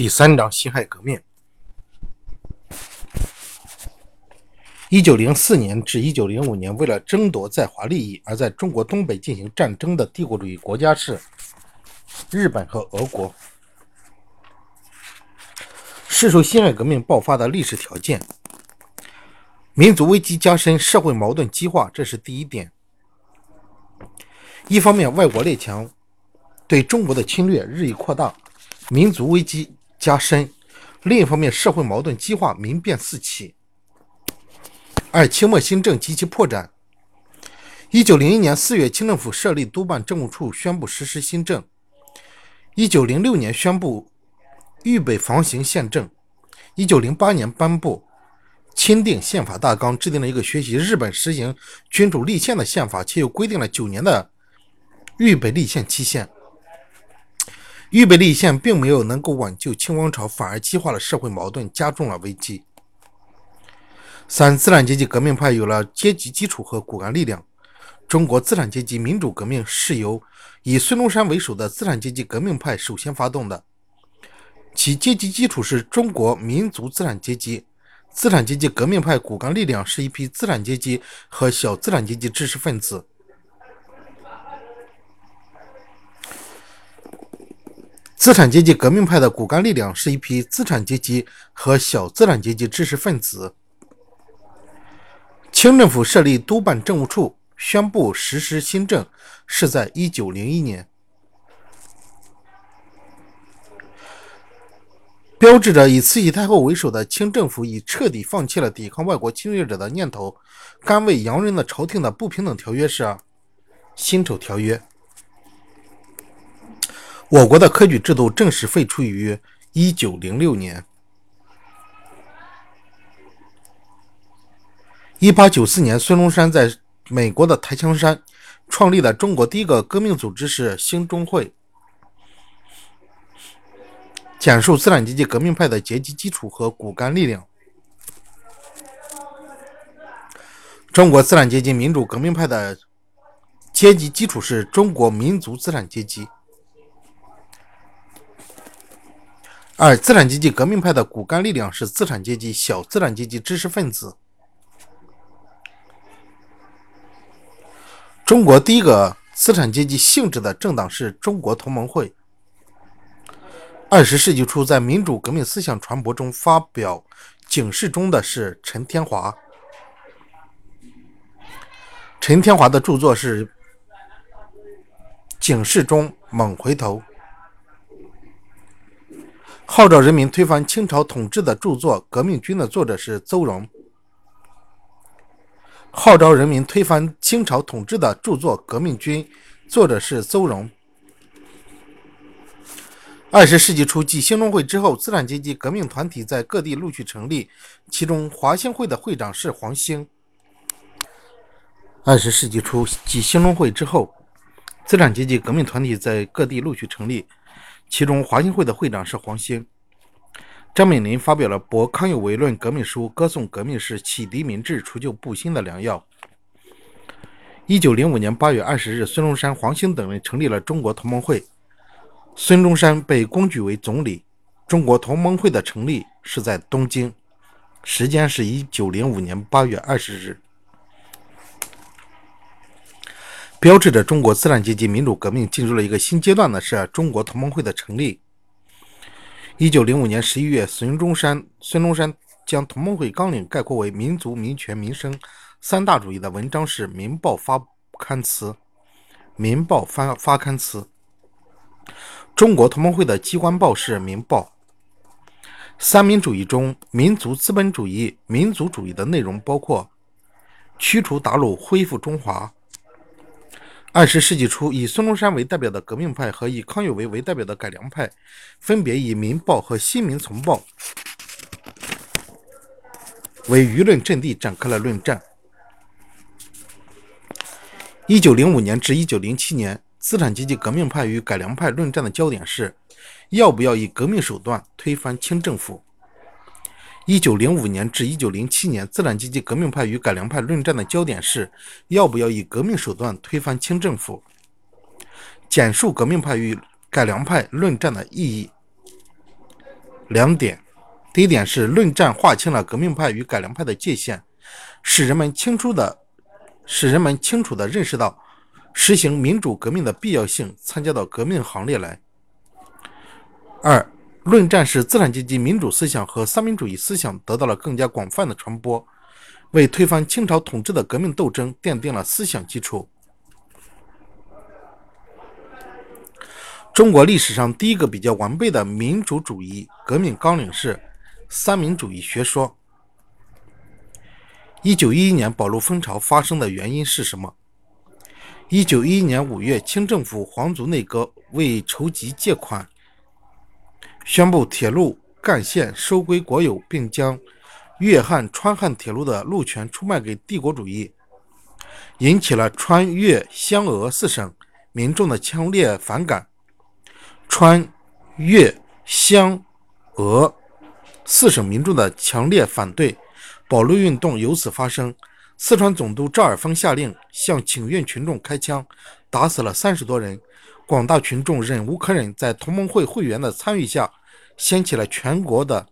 第三章辛亥革命。一九零四年至一九零五年为了争夺在华利益而在中国东北进行战争的帝国主义国家是日本和俄国。试图辛亥革命爆发的历史条件民族危机加深社会矛盾激化这是第一点。一方面外国列强对中国的侵略日益扩大民族危机加深另一方面社会矛盾激化民变四起。二清末新政及其破绽。一九零一年四月清政府设立督办政务处宣布实施新政。一九零六年宣布预备防行宪政。一九零八年颁布钦定宪法大纲制定了一个学习日本实行君主立宪的宪法且又规定了九年的预备立宪期限。预备立宪并没有能够挽救清王朝反而激化了社会矛盾加重了危机。三资产阶级革命派有了阶级基础和骨干力量中国资产阶级民主革命是由以孙中山为首的资产阶级革命派首先发动的。其阶级基础是中国民族资产阶级资产阶级革命派骨干力量是一批资产阶级和小资产阶级知识分子。资产阶级革命派的骨干力量是一批资产阶级和小资产阶级知识分子。清政府设立督办政务处宣布实施新政是在一九零一年。标志着以慈禧太后为首的清政府已彻底放弃了抵抗外国侵略者的念头甘为洋人的朝廷的不平等条约是辛丑条约。我国的科举制度正式废除于一九零六年。一八九四年孙中山在美国的台枪山创立了中国第一个革命组织是兴中会。简述资产阶级革命派的阶级基础和骨干力量。中国资产阶级民主革命派的阶级基础是中国民族资产阶级。二资产阶级革命派的骨干力量是资产阶级小资产阶级知识分子。中国第一个资产阶级性质的政党是中国同盟会。二十世纪初在民主革命思想传播中发表警示中的是陈天华。陈天华的著作是警示中猛回头号召人民推翻清朝统治的著作革命军的作者是邹容号召人民推翻清朝统治的著作革命军作者是邹容二十世纪初继兴中会之后资产阶级革命团体在各地陆续成立其中华兴会的会长是黄兴。二十世纪初继兴中会之后资产阶级革命团体在各地陆续成立其中，华兴会的会长是黄兴。张炳麟发表了《驳康有为论革命书》，歌颂革命是启迪民智、除旧布新的良药。一九零五年八月二十日，孙中山、黄兴等人成立了中国同盟会，孙中山被公举为总理。中国同盟会的成立是在东京，时间是一九零五年八月二十日。标志着中国资产阶级民主革命进入了一个新阶段的是中国同盟会的成立。一九零五年十一月孙中山孙中山将同盟会纲领概括为民族民权民生三大主义的文章是民报发刊词民报发发刊词。中国同盟会的机关报是民报。三民主义中民族资本主义民族主义的内容包括驱除鞑虏恢复中华二十世纪初以孙中山为代表的革命派和以康有为为代表的改良派分别以民报和新民从报为舆论阵地展开了论战。一九零五年至一九零七年资产阶级革命派与改良派论战的焦点是要不要以革命手段推翻清政府？一九零五年至一九零七年资产阶级革命派与改良派论战的焦点是要不要以革命手段推翻清政府简述革命派与改良派论战的意义。两点。第一点是论战划清了革命派与改良派的界限使人们清楚的使人们清楚的认识到实行民主革命的必要性参加到革命行列来。二论战使资产阶级民主思想和三民主义思想得到了更加广泛的传播，为推翻清朝统治的革命斗争奠定了思想基础。中国历史上第一个比较完备的民主主义革命纲领是。三民主义学说。一九一一年保路风潮发生的原因是什么？一九一一年五月，清政府皇族内阁为筹集借款，宣布铁路干线收归国有，并将粤汉、川汉铁路的路权出卖给帝国主义，引起了川粤湘俄四省民众的强烈反感。川粤湘俄。四省民众的强烈反对，保路运动由此发生。四川总督赵尔丰下令向请愿群众开枪，打死了三十多人。广大群众忍无可忍，在同盟会会员的参与下，掀起了全国的、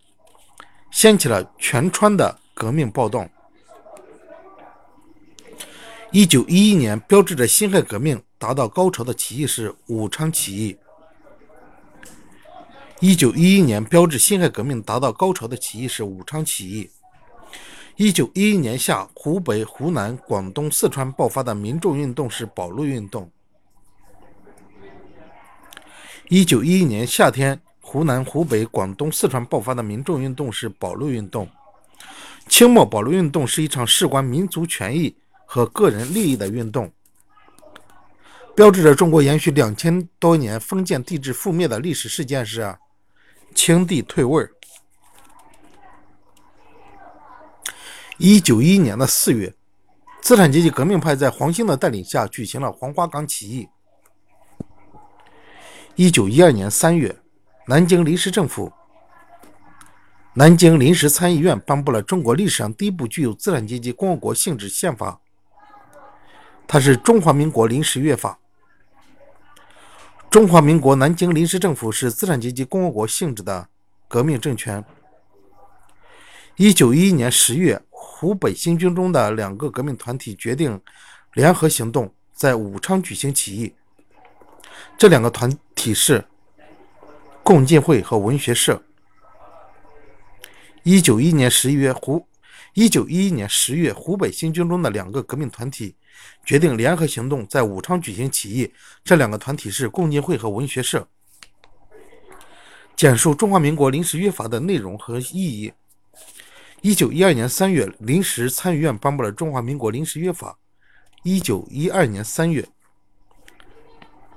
掀起了全川的革命暴动。一九一一年，标志着辛亥革命达到高潮的起义是武昌起义。一九一一年，标志辛亥革命达到高潮的起义是武昌起义。一九一一年夏，湖北、湖南、广东、四川爆发的民众运动是保路运动。一九一一年夏天，湖南、湖北、广东、四川爆发的民众运动是保路运动。清末保路运动是一场事关民族权益和个人利益的运动，标志着中国延续两千多年封建帝制覆灭的历史事件是。清帝退位。一九一一年的四月，资产阶级革命派在黄兴的带领下举行了黄花岗起义。一九一二年三月，南京临时政府、南京临时参议院颁布了中国历史上第一部具有资产阶级共和国性质宪法，它是《中华民国临时约法》。中华民国南京临时政府是资产阶级共和国性质的革命政权。一九一一年十月，湖北新军中的两个革命团体决定联合行动，在武昌举行起义。这两个团体是共进会和文学社。一九一一年十一月，湖一九一一年十月，湖北新军中的两个革命团体。决定联合行动，在武昌举行起义。这两个团体是共进会和文学社。简述中华民国临时约法的内容和意义。一九一二年三月，临时参议院颁布了中华民国临时约法。一九一二年三月，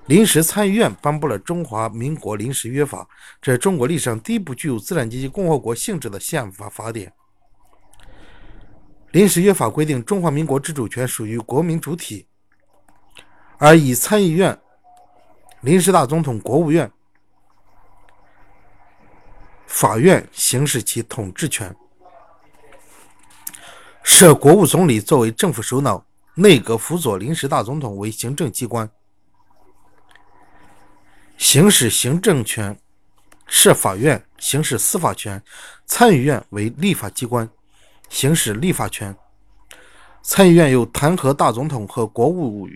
临时参议院颁布了中华民国临时约法，这是中国历史上第一部具有资产阶级共和国性质的宪法法典。临时约法规定，中华民国之主权属于国民主体，而以参议院、临时大总统、国务院、法院行使其统治权，设国务总理作为政府首脑，内阁辅佐临时大总统为行政机关，行使行政权；设法院行使司法权，参议院为立法机关。行使立法权，参议院有弹劾大总统和国务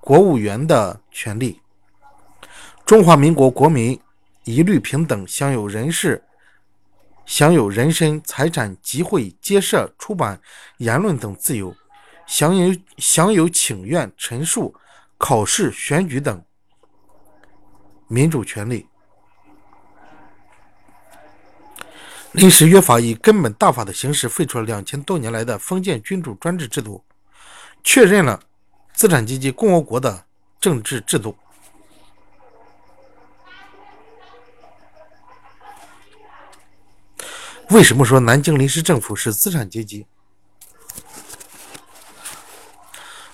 国务员的权利。中华民国国民一律平等，享有人事、享有人身、财产、集会、结社、出版、言论等自由，享有享有请愿、陈述、考试、选举等民主权利。临时约法以根本大法的形式废除了两千多年来的封建君主专制制度，确认了资产阶级共和国的政治制度。为什么说南京临时政府是资产阶级？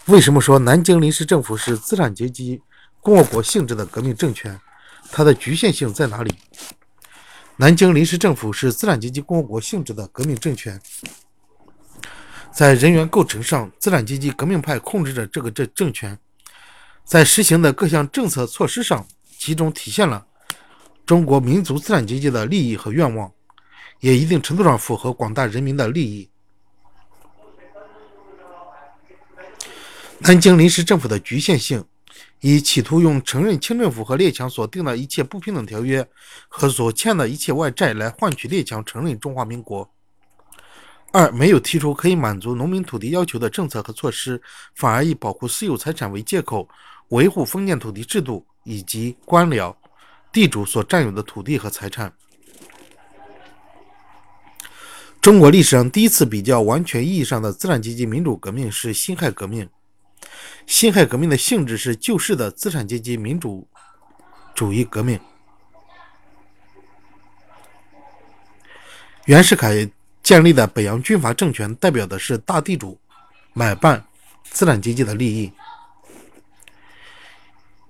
为什么说南京临时政府是资产阶级共和国性质的革命政权？它的局限性在哪里？南京临时政府是资产阶级共和国性质的革命政权，在人员构成上，资产阶级革命派控制着这个政政权，在实行的各项政策措施上，集中体现了中国民族资产阶级的利益和愿望，也一定程度上符合广大人民的利益。南京临时政府的局限性，以企图用承认清政府和列强所定的一切不平等条约和所欠的一切外债来换取列强承认中华民国。二没有提出可以满足农民土地要求的政策和措施，反而以保护私有财产为借口，维护封建土地制度以及官僚、地主所占有的土地和财产。中国历史上第一次比较完全意义上的资产阶级民主革命是辛亥革命。辛亥革命的性质是旧式的资产阶级民主主义革命。袁世凯。建立的北洋军阀政权代表的是大地主、买办、资产阶级的利益。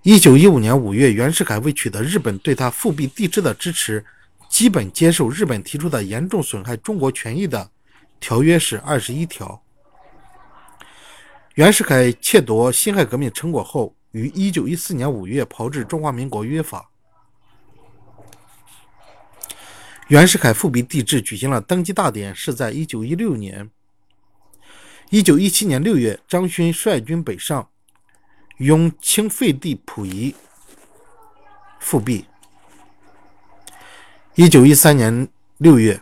一九一五年五月，袁世凯为取得日本对他复辟帝制的支持，基本接受日本提出的严重损害中国权益的条约是二十一条。袁世凯窃夺辛亥革命成果后，于一九一四年五月炮制中华民国约法。袁世凯复辟帝制举行了登基大典，是在一九一六年。一九一七年六月，张勋率军北上，拥清废帝溥仪复辟。一九一三年六月，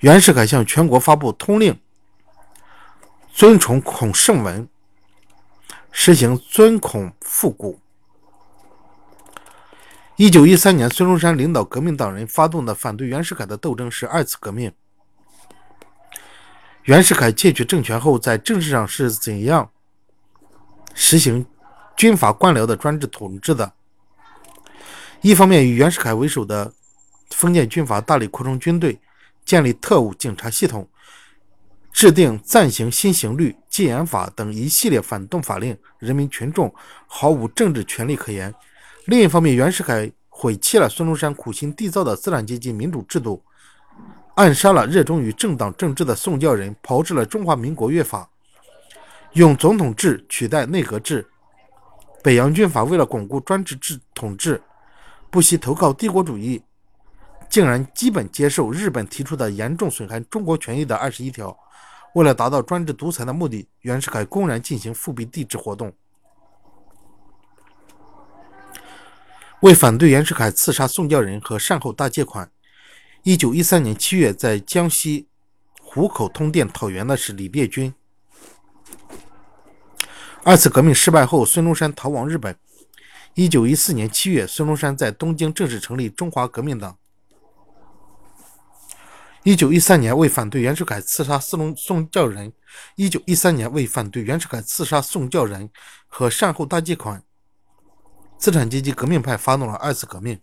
袁世凯向全国发布通令，尊崇孔圣文，实行尊孔复古。一九一三年，孙中山领导革命党人发动的反对袁世凯的斗争是二次革命。袁世凯窃取政权后，在政治上是怎样实行军阀官僚的专制统治的？一方面，以袁世凯为首的封建军阀大力扩充军队，建立特务警察系统，制定暂行新刑律、戒严法等一系列反动法令，人民群众毫无政治权利可言。另一方面，袁世凯毁弃了孙中山苦心缔造的资产阶级民主制度，暗杀了热衷于政党政治的宋教仁，炮制了中华民国约法，用总统制取代内阁制。北洋军阀为了巩固专制制统治，不惜投靠帝国主义，竟然基本接受日本提出的严重损害中国权益的二十一条。为了达到专制独裁的目的，袁世凯公然进行复辟帝制活动。为反对袁世凯刺杀宋教仁和善后大借款，一九一三年七月在江西湖口通电讨袁的是李烈钧。二次革命失败后，孙中山逃往日本。一九一四年七月，孙中山在东京正式成立中华革命党。一九一三年为反对袁世凯刺杀宋龙宋教仁，一九一三年为反对袁世凯刺杀宋教仁和善后大借款。资产阶级革命派发动了二次革命。